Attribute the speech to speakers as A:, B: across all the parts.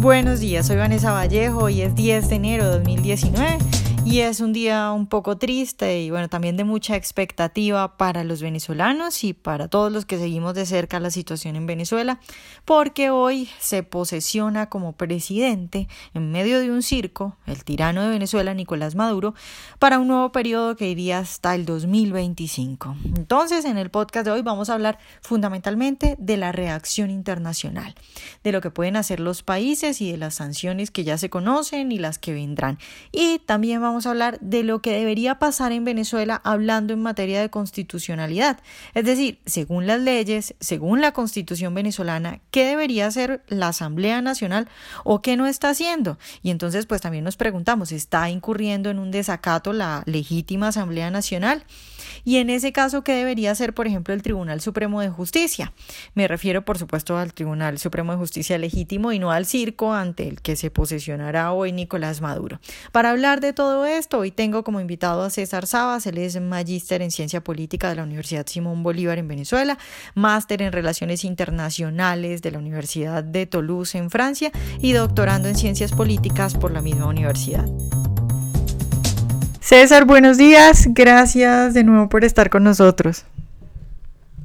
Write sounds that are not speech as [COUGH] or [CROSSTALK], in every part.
A: Buenos días, soy Vanessa Vallejo y es 10 de enero de 2019 y es un día un poco triste y bueno, también de mucha expectativa para los venezolanos y para todos los que seguimos de cerca la situación en Venezuela, porque hoy se posesiona como presidente en medio de un circo el tirano de Venezuela, Nicolás Maduro, para un nuevo periodo que iría hasta el 2025. Entonces, en el podcast de hoy vamos a hablar fundamentalmente de la reacción internacional, de lo que pueden hacer los países y de las sanciones que ya se conocen y las que vendrán. Y también vamos a hablar de lo que debería pasar en Venezuela hablando en materia de constitucionalidad. Es decir, según las leyes, según la constitución venezolana, ¿qué debería hacer la Asamblea Nacional o qué no está haciendo? Y entonces pues también nos preguntamos, ¿está incurriendo en un desacato la legítima Asamblea Nacional? Y en ese caso, ¿qué debería hacer, por ejemplo, el Tribunal Supremo de Justicia? Me refiero, por supuesto, al Tribunal Supremo de Justicia legítimo y no al circo ante el que se posesionará hoy Nicolás Maduro. Para hablar de todo esto, hoy tengo como invitado a César Sabas, él es magíster en Ciencia Política de la Universidad Simón Bolívar en Venezuela, máster en Relaciones Internacionales de la Universidad de Toulouse en Francia y doctorando en Ciencias Políticas por la misma universidad. César, buenos días. Gracias de nuevo por estar con nosotros.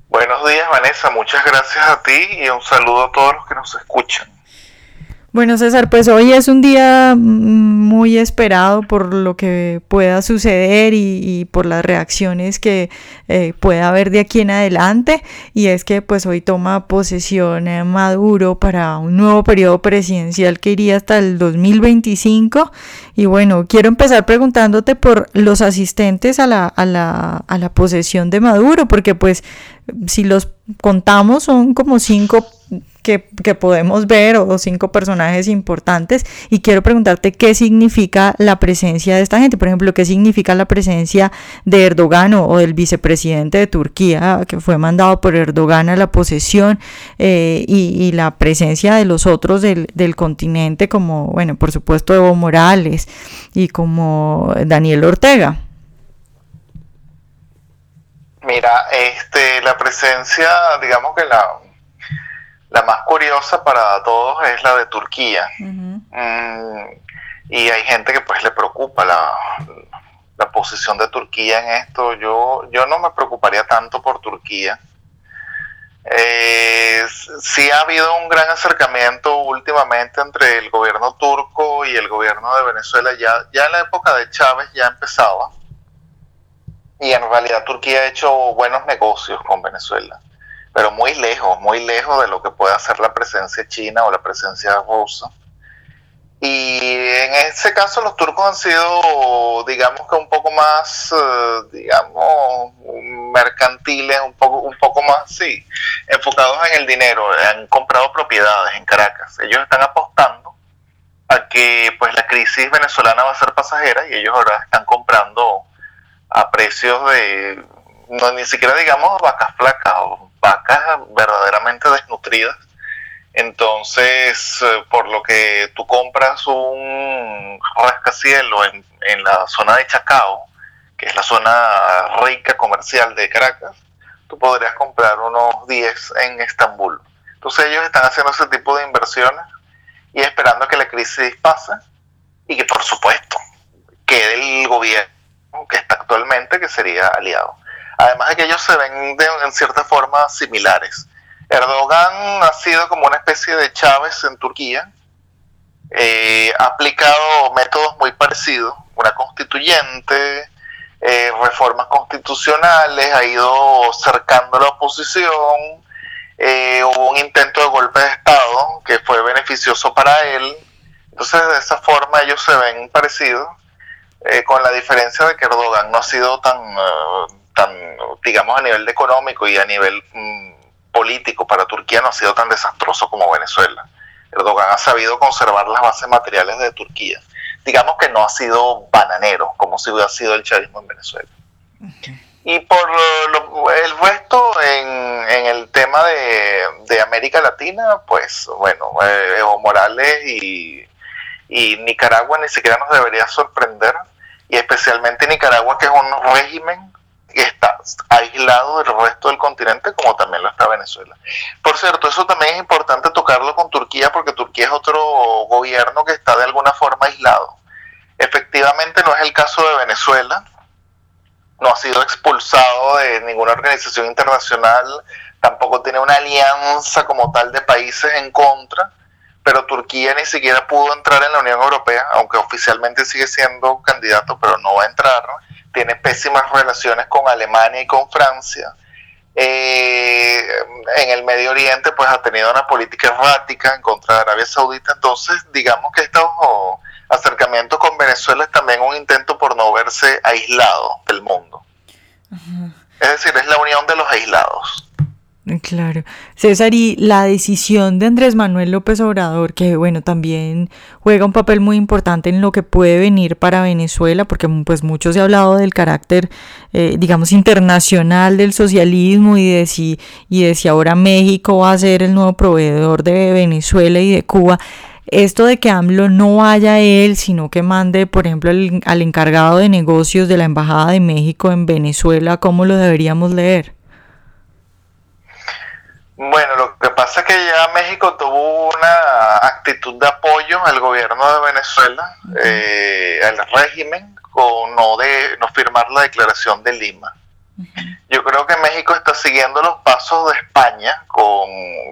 B: Buenos días, Vanessa. Muchas gracias a ti y un saludo a todos los que nos escuchan.
A: Bueno, César, pues hoy es un día muy esperado por lo que pueda suceder y, por las reacciones que eh, pueda haber de aquí en adelante. Y es que pues hoy toma posesión eh, Maduro para un nuevo periodo presidencial que iría hasta el 2025. Y bueno, quiero empezar preguntándote por los asistentes a la, a la, a la posesión de Maduro, porque pues si los contamos son como cinco que, podemos ver o, cinco personajes importantes y quiero preguntarte qué significa la presencia de esta gente, por ejemplo, qué significa la presencia de Erdogan o, del vicepresidente de Turquía que fue mandado por Erdogan a la posesión eh, y, la presencia de los otros del, del continente como, bueno, por supuesto Evo Morales y como Daniel Ortega.
B: Mira, este, la presencia, digamos que la, la más curiosa para todos es la de Turquía. Mm, y hay gente que pues le preocupa la, la, posición de Turquía en esto. Yo, yo no me preocuparía tanto por Turquía. Eh, sí ha habido un gran acercamiento últimamente entre el gobierno turco y el gobierno de Venezuela. Ya, ya en la época de Chávez ya empezaba. Y en realidad Turquía ha hecho buenos negocios con Venezuela pero muy lejos, muy lejos de lo que puede hacer la presencia china o la presencia rusa. Y en ese caso los turcos han sido, digamos que un poco más, eh, digamos, mercantiles, un poco, un poco más, sí, enfocados en el dinero. Han comprado propiedades en Caracas. Ellos están apostando a que pues la crisis venezolana va a ser pasajera y ellos ahora están comprando a precios de, no ni siquiera digamos vacas flacas o vacas verdaderamente desnutridas. Entonces, eh, por lo que tú compras un rascacielos en, en la zona de Chacao, que es la zona rica comercial de Caracas, tú podrías comprar unos 10 en Estambul. Entonces ellos están haciendo ese tipo de inversiones y esperando que la crisis pase y que por supuesto quede el gobierno que está actualmente, que sería aliado. Además de que ellos se ven en cierta forma similares. Erdogan ha sido como una especie de Chávez en Turquía, eh, ha aplicado métodos muy parecidos, una constituyente, eh, reformas constitucionales, ha ido cercando la oposición, eh, hubo un intento de golpe de Estado que fue beneficioso para él, entonces de esa forma ellos se ven parecidos, con la diferencia de que Erdogan no ha sido tan tan, digamos, a nivel económico y a nivel mm, político para Turquía no ha sido tan desastroso como Venezuela. Erdogan ha sabido conservar las bases materiales de Turquía. Digamos que no ha sido bananero, como si hubiera sido el chavismo en Venezuela. Y por el resto, en, el tema de, América Latina, pues bueno, eh, Evo Morales y, y Nicaragua ni siquiera nos debería sorprender, y especialmente Nicaragua, que es un régimen está aislado del resto del continente como también lo está Venezuela. Por cierto, eso también es importante tocarlo con Turquía porque Turquía es otro gobierno que está de alguna forma aislado. Efectivamente no es el caso de Venezuela, no ha sido expulsado de ninguna organización internacional, tampoco tiene una alianza como tal de países en contra, pero Turquía ni siquiera pudo entrar en la Unión Europea, aunque oficialmente sigue siendo candidato, pero no va a entrar. Tiene pésimas relaciones con Alemania y con Francia. Eh, en el Medio Oriente, pues ha tenido una política errática en contra de Arabia Saudita. Entonces, digamos que estos acercamientos con Venezuela es también un intento por no verse aislado del mundo. Es decir, es la unión de los aislados.
A: Claro. César, y la decisión de Andrés Manuel López Obrador, que bueno, también juega un papel muy importante en lo que puede venir para Venezuela, porque pues mucho se ha hablado del carácter, eh, digamos, internacional del socialismo y de, si, y de si ahora México va a ser el nuevo proveedor de Venezuela y de Cuba. Esto de que AMLO no vaya él, sino que mande, por ejemplo, al encargado de negocios de la Embajada de México en Venezuela, ¿cómo lo deberíamos leer?
B: Bueno, lo que pasa es que ya México tuvo una actitud de apoyo al gobierno de Venezuela, eh, al régimen, con no, de, no firmar la declaración de Lima. Yo creo que México está siguiendo los pasos de España con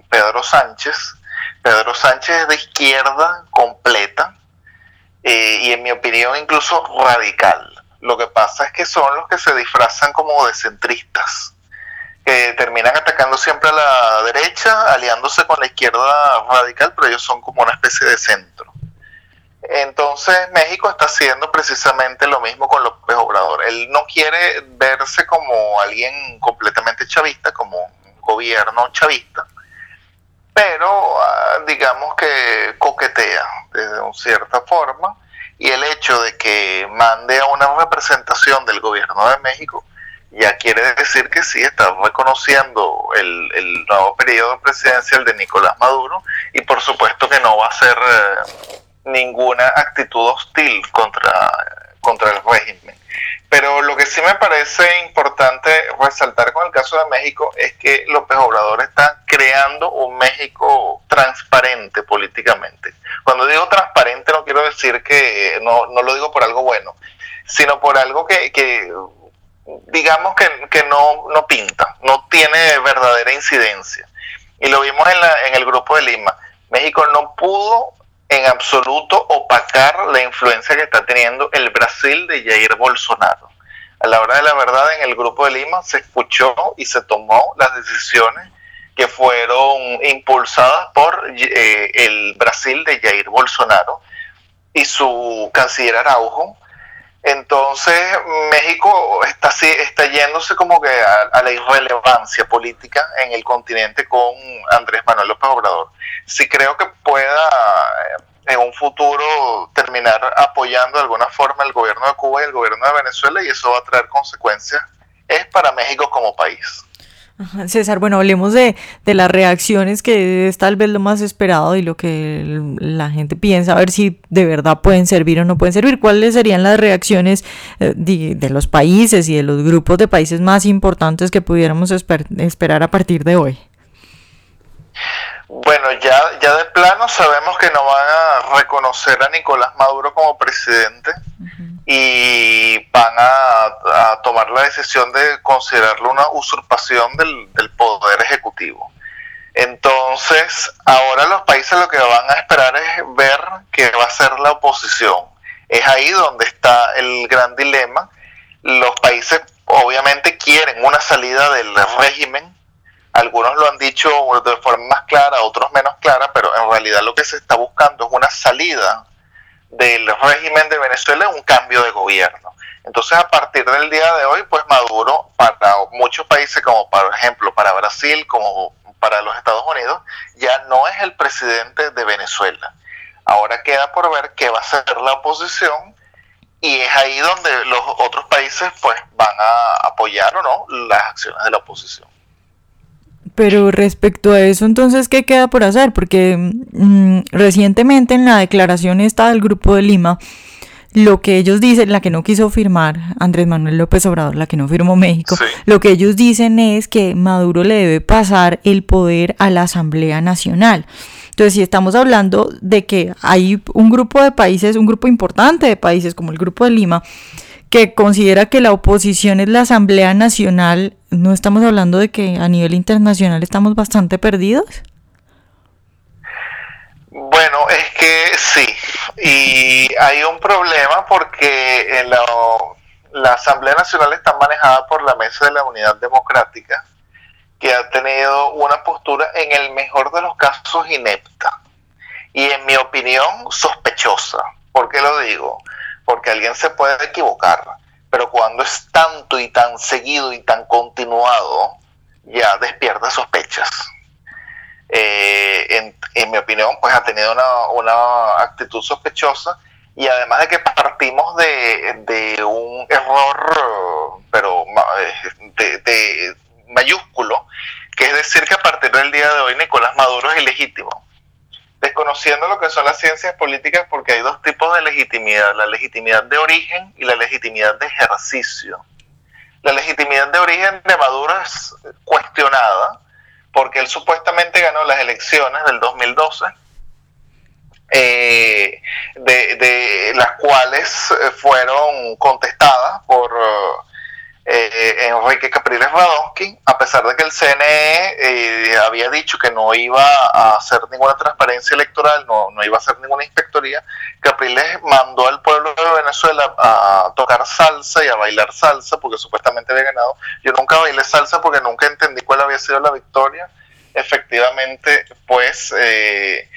B: Pedro Sánchez. Pedro Sánchez es de izquierda completa eh, y en mi opinión incluso radical. Lo que pasa es que son los que se disfrazan como de centristas que terminan atacando siempre a la derecha, aliándose con la izquierda radical, pero ellos son como una especie de centro. Entonces México está haciendo precisamente lo mismo con López Obrador. Él no quiere verse como alguien completamente chavista, como un gobierno chavista, pero ah, digamos que coquetea de cierta forma y el hecho de que mande a una representación del gobierno de México ya quiere decir que sí, está reconociendo el, el nuevo periodo presidencial de Nicolás Maduro y por supuesto que no va a ser eh, ninguna actitud hostil contra, contra el régimen. Pero lo que sí me parece importante resaltar con el caso de México es que López Obrador está creando un México transparente políticamente. Cuando digo transparente no quiero decir que no, no lo digo por algo bueno, sino por algo que, que digamos que, que no, no, pinta, no tiene verdadera incidencia. Y lo vimos en, la, en el grupo de Lima. México no pudo en absoluto opacar la influencia que está teniendo el Brasil de Jair Bolsonaro. A la hora de la verdad, en el grupo de Lima se escuchó y se tomó las decisiones que fueron impulsadas por eh, el Brasil de Jair Bolsonaro y su canciller Araujo, entonces México está, está yéndose como que a, la irrelevancia política en el continente con Andrés Manuel López Obrador. Sí creo que pueda en un futuro terminar apoyando de alguna forma el gobierno de Cuba y el gobierno de Venezuela y eso va a traer consecuencias. Es para México como país.
A: César, bueno, hablemos de, de, las reacciones que es tal vez lo más esperado y lo que la gente piensa, a ver si de verdad pueden servir o no pueden servir. ¿Cuáles serían las reacciones eh, de, los países y de los grupos de países más importantes que pudiéramos esperar a partir de hoy?
B: Bueno, ya, ya de plano sabemos que no van a reconocer a Nicolás Maduro como presidente y van a, tomar la decisión de considerarlo una usurpación del, del, poder ejecutivo. Entonces, ahora los países lo que van a esperar es ver qué va a ser la oposición. Es ahí donde está el gran dilema. Los países obviamente quieren una salida del régimen. Algunos lo han dicho de forma más clara, otros menos clara, pero en realidad lo que se está buscando es una salida del régimen de Venezuela un cambio de gobierno. Entonces, a partir del día de hoy, pues Maduro, para muchos países, como por ejemplo para Brasil, como para los Estados Unidos, ya no es el presidente de Venezuela. Ahora queda por ver qué va a hacer la oposición y es ahí donde los otros países pues van a apoyar o no las acciones de la oposición.
A: Pero respecto a eso, entonces, ¿qué queda por hacer? Porque mm, recientemente en la declaración esta del Grupo de Lima lo que ellos dicen, la que no quiso firmar Andrés Manuel López Obrador, la que no firmó México, lo que ellos dicen es que Maduro le debe pasar el poder a la Asamblea Nacional. Entonces, si estamos hablando de que hay un grupo de países, un grupo importante de países como el Grupo de Lima, que considera que la oposición es la Asamblea Nacional, ¿no estamos hablando de que a nivel internacional estamos bastante perdidos?
B: Bueno, es que sí, y hay un problema porque en la, la Asamblea Nacional está manejada por la Mesa de la Unidad Democrática, que ha tenido una postura en el mejor de los casos inepta y en mi opinión sospechosa. ¿Por qué lo digo? Porque alguien se puede equivocar, pero cuando es tanto y tan seguido y tan continuado, ya despierta sospechas. Eh, en, mi opinión, pues ha tenido una, actitud sospechosa y además de que partimos de, un error, pero eh, de, mayúsculo, que es decir que a partir del día de hoy Nicolás Maduro es ilegítimo, desconociendo lo que son las ciencias políticas porque hay dos tipos de legitimidad, la legitimidad de origen y la legitimidad de ejercicio. La legitimidad de origen de Maduro es cuestionada porque él supuestamente ganó las elecciones del 2012, eh, de, las cuales eh, fueron contestadas por eh, Enrique Capriles Radonsky, a pesar de que el CNE había dicho que no iba a hacer ninguna transparencia electoral, no, no iba a hacer ninguna inspectoría, Capriles mandó al pueblo de Venezuela a tocar salsa y a bailar salsa porque supuestamente había ganado. Yo nunca bailé salsa porque nunca entendí cuál había sido la victoria. Efectivamente, pues eh,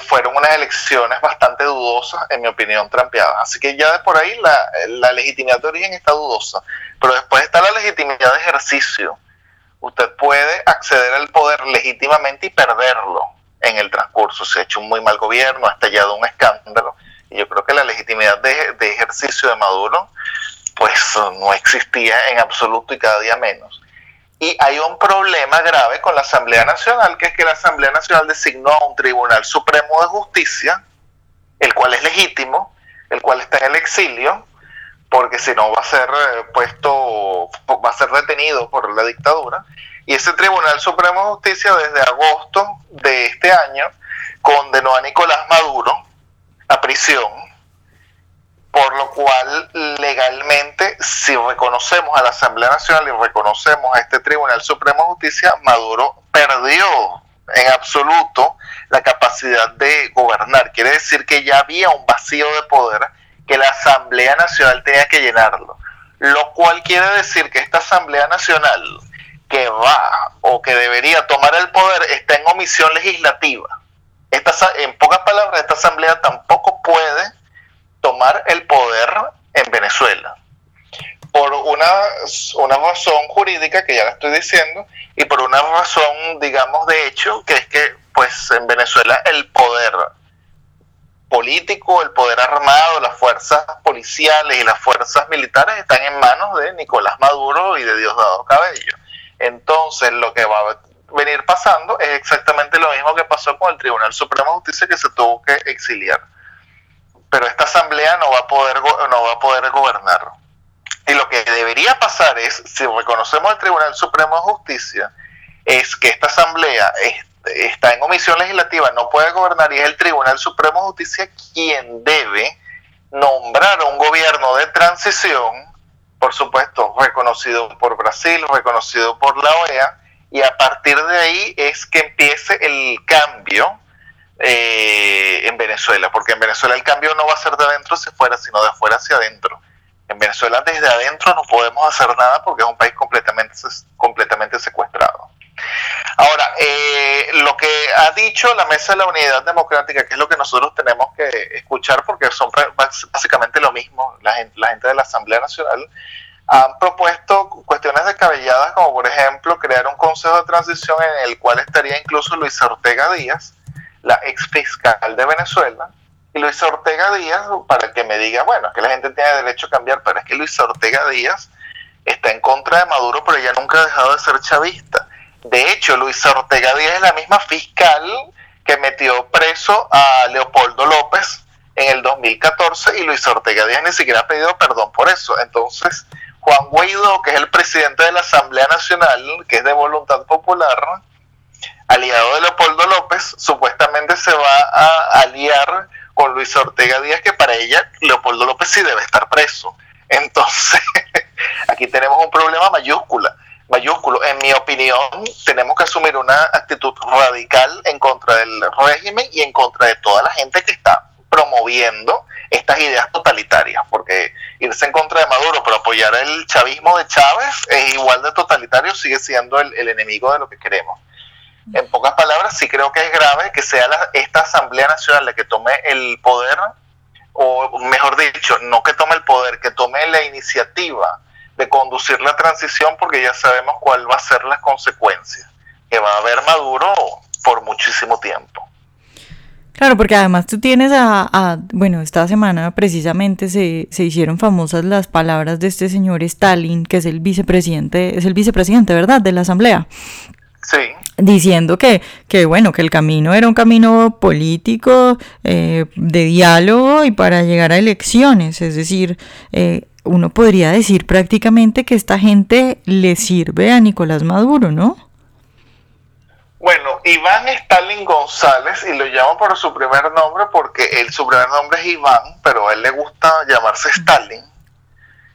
B: fueron unas elecciones bastante dudosas, en mi opinión, trampeadas. Así que ya de por ahí la, la legitimidad de origen está dudosa. Pero después está la legitimidad de ejercicio. Usted puede acceder al poder legítimamente y perderlo en el transcurso. Se ha hecho un muy mal gobierno, ha estallado un escándalo y yo creo que la legitimidad de, ejercicio de Maduro pues no existía en absoluto y cada día menos. Y hay un problema grave con la Asamblea Nacional, que es que la Asamblea Nacional designó a un Tribunal Supremo de Justicia, el cual es legítimo, el cual está en el exilio, porque si no va a ser eh, puesto, va a ser detenido por la dictadura. Y ese Tribunal Supremo de Justicia desde agosto de este año condenó a Nicolás Maduro a prisión, por lo cual legalmente, si reconocemos a la Asamblea Nacional y reconocemos a este Tribunal Supremo de Justicia, Maduro perdió en absoluto la capacidad de gobernar. Quiere decir que ya había un vacío de poder que la Asamblea Nacional tenía que llenarlo. Lo cual quiere decir que esta Asamblea Nacional que va o que debería tomar el poder está en omisión legislativa esta, en pocas palabras, esta asamblea tampoco tomar el poder en Venezuela. Por una, una razón jurídica, que ya la estoy diciendo, y por una razón, digamos, de hecho, que es que, pues, en Venezuela el poder político, el poder armado, las fuerzas policiales y las fuerzas militares están en manos de Nicolás Maduro y de Diosdado Cabello. Entonces, lo que va a venir pasando es exactamente lo mismo que pasó con el Tribunal Supremo de Justicia que se tuvo que exiliar. Pero esta asamblea no va a poder no va a poder gobernar. Y lo que debería pasar es, si reconocemos el Tribunal Supremo de Justicia, es que esta asamblea está en omisión legislativa, no puede gobernar y es el Tribunal Supremo de Justicia quien debe nombrar un gobierno de transición, por supuesto, reconocido por Brasil, reconocido por la OEA, y a partir de ahí es que empiece el cambio eh, en Venezuela, porque en Venezuela el cambio no va a ser de adentro hacia afuera, sino de afuera hacia adentro. En Venezuela desde adentro no podemos hacer nada porque es un país completamente, completamente secuestrado. Ahora, eh, lo que ha dicho la Mesa de la Unidad Democrática, que es lo que nosotros tenemos que escuchar porque son básicamente lo mismo, la gente, la gente de la Asamblea Nacional, han propuesto cuestiones descabelladas, como por ejemplo crear un consejo de transición en el cual estaría incluso Luis Ortega Díaz, la ex fiscal de Venezuela, y Luis Ortega Díaz, para que me diga, bueno, que la gente tiene derecho a cambiar, pero es que Luis Ortega Díaz está en contra de Maduro, pero ella nunca ha dejado de ser chavista. De hecho, Luis Ortega Díaz es la misma fiscal que metió preso a Leopoldo López en el el 2014 y Luis Ortega Díaz ni siquiera ha pedido perdón por eso. Entonces, Juan Guaidó, que es el presidente de la Asamblea Nacional, que es de voluntad popular, aliado de Leopoldo López, supuestamente se va a aliar con Luis Ortega Díaz, que para ella Leopoldo López sí debe estar preso. Entonces, [LAUGHS] aquí tenemos un problema mayúscula, mayúsculo. En mi opinión, tenemos que asumir una actitud radical en contra del régimen y en contra de toda la gente que está promoviendo estas ideas totalitarias, porque irse en contra de Maduro pero apoyar el chavismo de Chávez es igual de totalitario, sigue siendo el, enemigo de lo que queremos. En pocas palabras, sí creo que es grave que sea esta Asamblea Nacional la que tome el poder, o mejor dicho, no que tome el poder, que tome la iniciativa de conducir la transición, porque ya sabemos cuál va a ser las consecuencias, que va a haber Maduro por muchísimo tiempo.
A: Claro, porque además tú tienes a, bueno, esta semana precisamente se, se, hicieron famosas las palabras de este señor Stalin, que es el vicepresidente, es el vicepresidente, ¿verdad?, de la Asamblea.
B: Sí.
A: Diciendo que, que bueno, que el camino era un camino político, eh, de diálogo y para llegar a elecciones. Es decir, eh, uno podría decir prácticamente que esta gente le sirve a Nicolás Maduro, ¿no?
B: Bueno, Iván Stalin González, y lo llamo por su primer nombre porque él, su primer nombre es Iván, pero a él le gusta llamarse Stalin.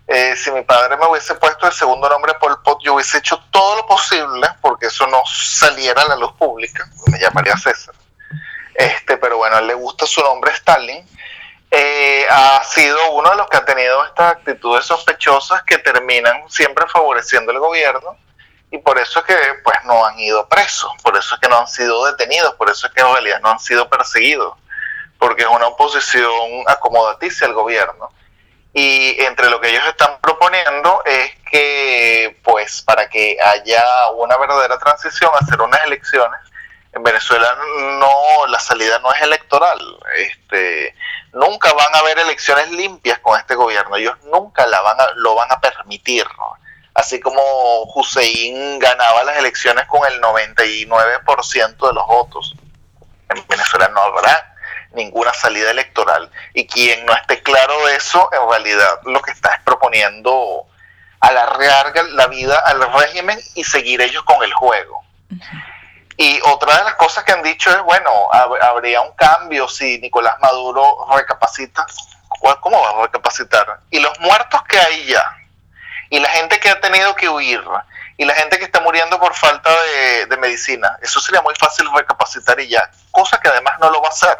B: Eh, si mi padre me hubiese puesto el segundo nombre Pol Pot, yo hubiese hecho todo lo posible porque eso no saliera a la luz pública, me llamaría César. Este, pero bueno, a él le gusta su nombre Stalin. Eh, ha sido uno de los que ha tenido estas actitudes sospechosas que terminan siempre favoreciendo el gobierno y por eso es que pues no han ido presos, por eso es que no han sido detenidos, por eso es que en realidad no han sido perseguidos, porque es una oposición acomodaticia al gobierno. Y entre lo que ellos están proponiendo es que, pues, para que haya una verdadera transición, hacer unas elecciones, en Venezuela no, la salida no es electoral. Este, nunca van a haber elecciones limpias con este gobierno. Ellos nunca la van a, lo van a permitir. así como Hussein ganaba las elecciones con el 99% de los votos. En Venezuela no habrá ninguna salida electoral. Y quien no esté claro de eso, en realidad lo que está es proponiendo alargar la vida al régimen y seguir ellos con el juego. Y otra de las cosas que han dicho es, bueno, habría un cambio si Nicolás Maduro recapacita. ¿Cómo va a recapacitar? Y los muertos que hay ya, y la gente que ha tenido que huir y la gente que está muriendo por falta de, medicina, eso sería muy fácil recapacitar y ya, cosa que además no lo va a hacer,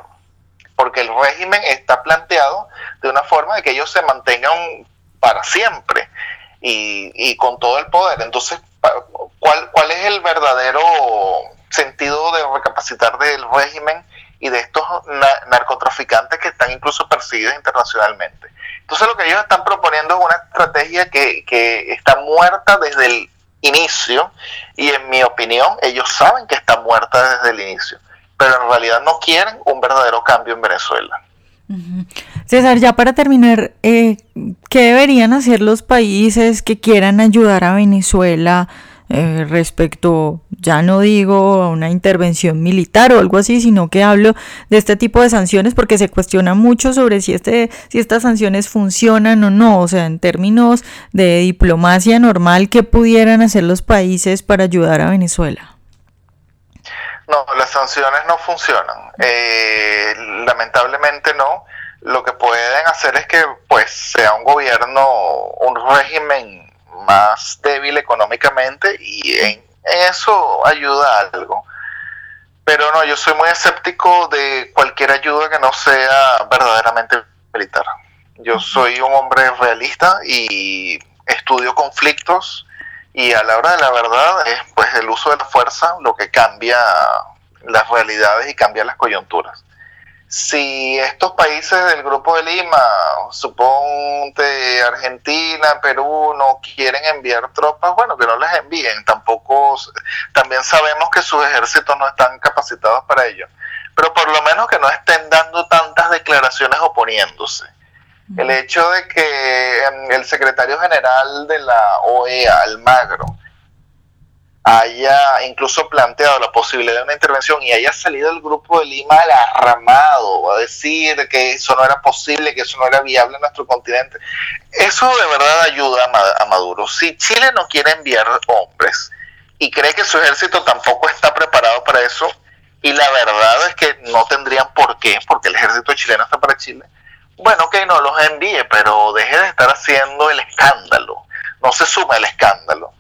B: porque el régimen está planteado de una forma de que ellos se mantengan para siempre y, y con todo el poder. Entonces, ¿cuál, ¿cuál es el verdadero sentido de recapacitar del régimen y de estos narcotraficantes que están incluso perseguidos internacionalmente? Entonces lo que ellos están proponiendo es una estrategia que está muerta desde el inicio y en mi opinión ellos saben que está muerta desde el inicio, pero en realidad no quieren un verdadero cambio en Venezuela.
A: César, ya para terminar, eh, ¿qué deberían hacer los países que quieran ayudar a Venezuela? Eh, respecto, ya no digo a una intervención militar o algo así, sino que hablo de este tipo de sanciones porque se cuestiona mucho sobre si, este, si estas sanciones funcionan o no, o sea, en términos de diplomacia normal, ¿qué pudieran hacer los países para ayudar a Venezuela?
B: No, las sanciones no funcionan. Eh, lamentablemente no. Lo que pueden hacer es que pues sea un gobierno, un régimen más débil económicamente y en, eso ayuda algo. Pero no, yo soy muy escéptico de cualquier ayuda que no sea verdaderamente militar. Yo soy un hombre realista y estudio conflictos y a la hora de la verdad es pues el uso de la fuerza lo que cambia las realidades y cambia las coyunturas si estos países del Grupo de Lima, suponte Argentina, Perú, no quieren enviar tropas, bueno, que no les envíen. Tampoco, también sabemos que sus ejércitos no están capacitados para ello. Pero por lo menos que no estén dando tantas declaraciones oponiéndose. El hecho de que em, el secretario general de la OEA, Almagro, haya incluso planteado la posibilidad de una intervención y haya salido el grupo de Lima alarmado a decir que eso no era posible, que eso no era viable en nuestro continente. Eso de verdad ayuda a Maduro. Si Chile no quiere enviar hombres y cree que su ejército tampoco está preparado para eso, y la verdad es que no tendrían por qué, porque el ejército chileno está para Chile, bueno, que no los envíe, pero deje de estar haciendo el escándalo. No se suma el escándalo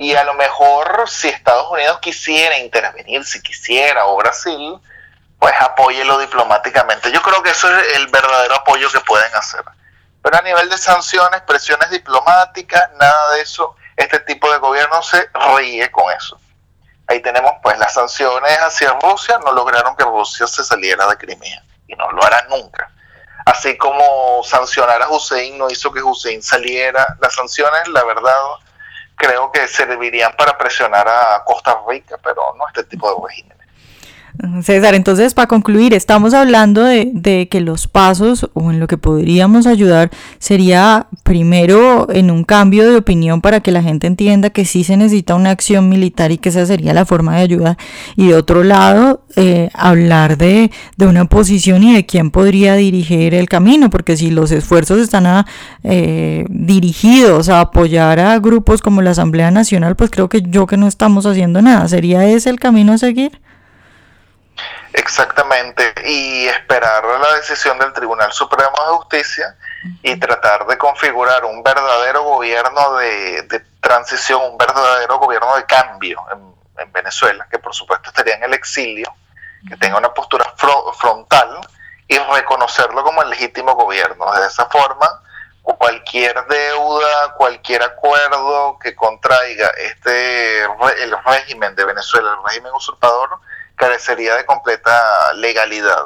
B: y a lo mejor si Estados Unidos quisiera intervenir, si quisiera, o Brasil, pues apóyelo diplomáticamente. Yo creo que eso es el verdadero apoyo que pueden hacer. Pero a nivel de sanciones, presiones diplomáticas, nada de eso, este tipo de gobierno se ríe con eso. Ahí tenemos pues las sanciones hacia Rusia, no lograron que Rusia se saliera de Crimea y no lo hará nunca. Así como sancionar a Hussein no hizo que Hussein saliera, las sanciones, la verdad, creo que servirían para presionar a Costa Rica, pero no este tipo de regímenes.
A: César, entonces para concluir, estamos hablando de, de, que los pasos o en lo que podríamos ayudar sería primero en un cambio de opinión para que la gente entienda que sí se necesita una acción militar y que esa sería la forma de ayuda y de otro lado eh, hablar de, de, una posición y de quién podría dirigir el camino, porque si los esfuerzos están eh, dirigidos a apoyar a grupos como la Asamblea Nacional, pues creo que yo que no estamos haciendo nada, ¿sería ese el camino a seguir?
B: Exactamente, y esperar la decisión del Tribunal Supremo de Justicia y tratar de configurar un verdadero gobierno de, transición, un verdadero gobierno de cambio en, Venezuela, que por supuesto estaría en el exilio, que tenga una postura frontal y reconocerlo como el legítimo gobierno. De esa forma, cualquier deuda, cualquier acuerdo que contraiga este el régimen de Venezuela, el régimen usurpador, carecería de completa legalidad.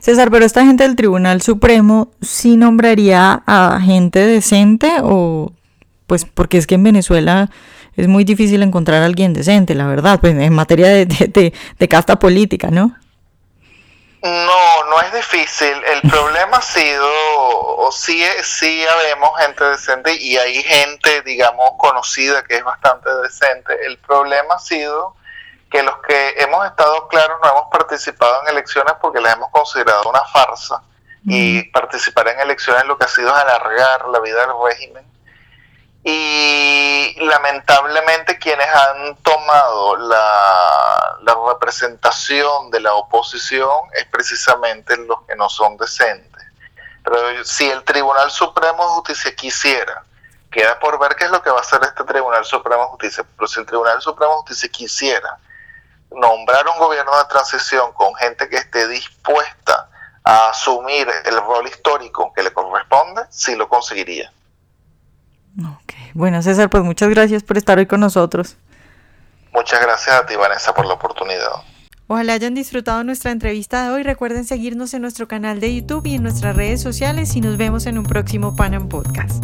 A: César, pero esta gente del Tribunal Supremo sí nombraría a gente decente o pues porque es que en Venezuela es muy difícil encontrar a alguien decente, la verdad, pues en materia de, de, casta política, ¿no?
B: No, no es difícil. El [LAUGHS] problema ha sido, o sí, sí habemos gente decente y hay gente, digamos, conocida que es bastante decente. El problema ha sido que los que hemos estado claros no hemos participado en elecciones porque las hemos considerado una farsa. Y participar en elecciones lo que ha sido es alargar la vida del régimen. Y lamentablemente quienes han tomado la, la representación de la oposición es precisamente los que no son decentes. Pero si el Tribunal Supremo de Justicia quisiera, queda por ver qué es lo que va a hacer este Tribunal Supremo de Justicia, pero si el Tribunal Supremo de Justicia quisiera nombrar un gobierno de transición con gente que esté dispuesta a asumir el rol histórico que le corresponde, sí lo conseguiría.
A: Ok, bueno César, pues muchas gracias por estar hoy con nosotros.
B: Muchas gracias a ti Vanessa por la oportunidad.
A: Ojalá hayan disfrutado nuestra entrevista de hoy. Recuerden seguirnos en nuestro canal de YouTube y en nuestras redes sociales y nos vemos en un próximo Panam Podcast.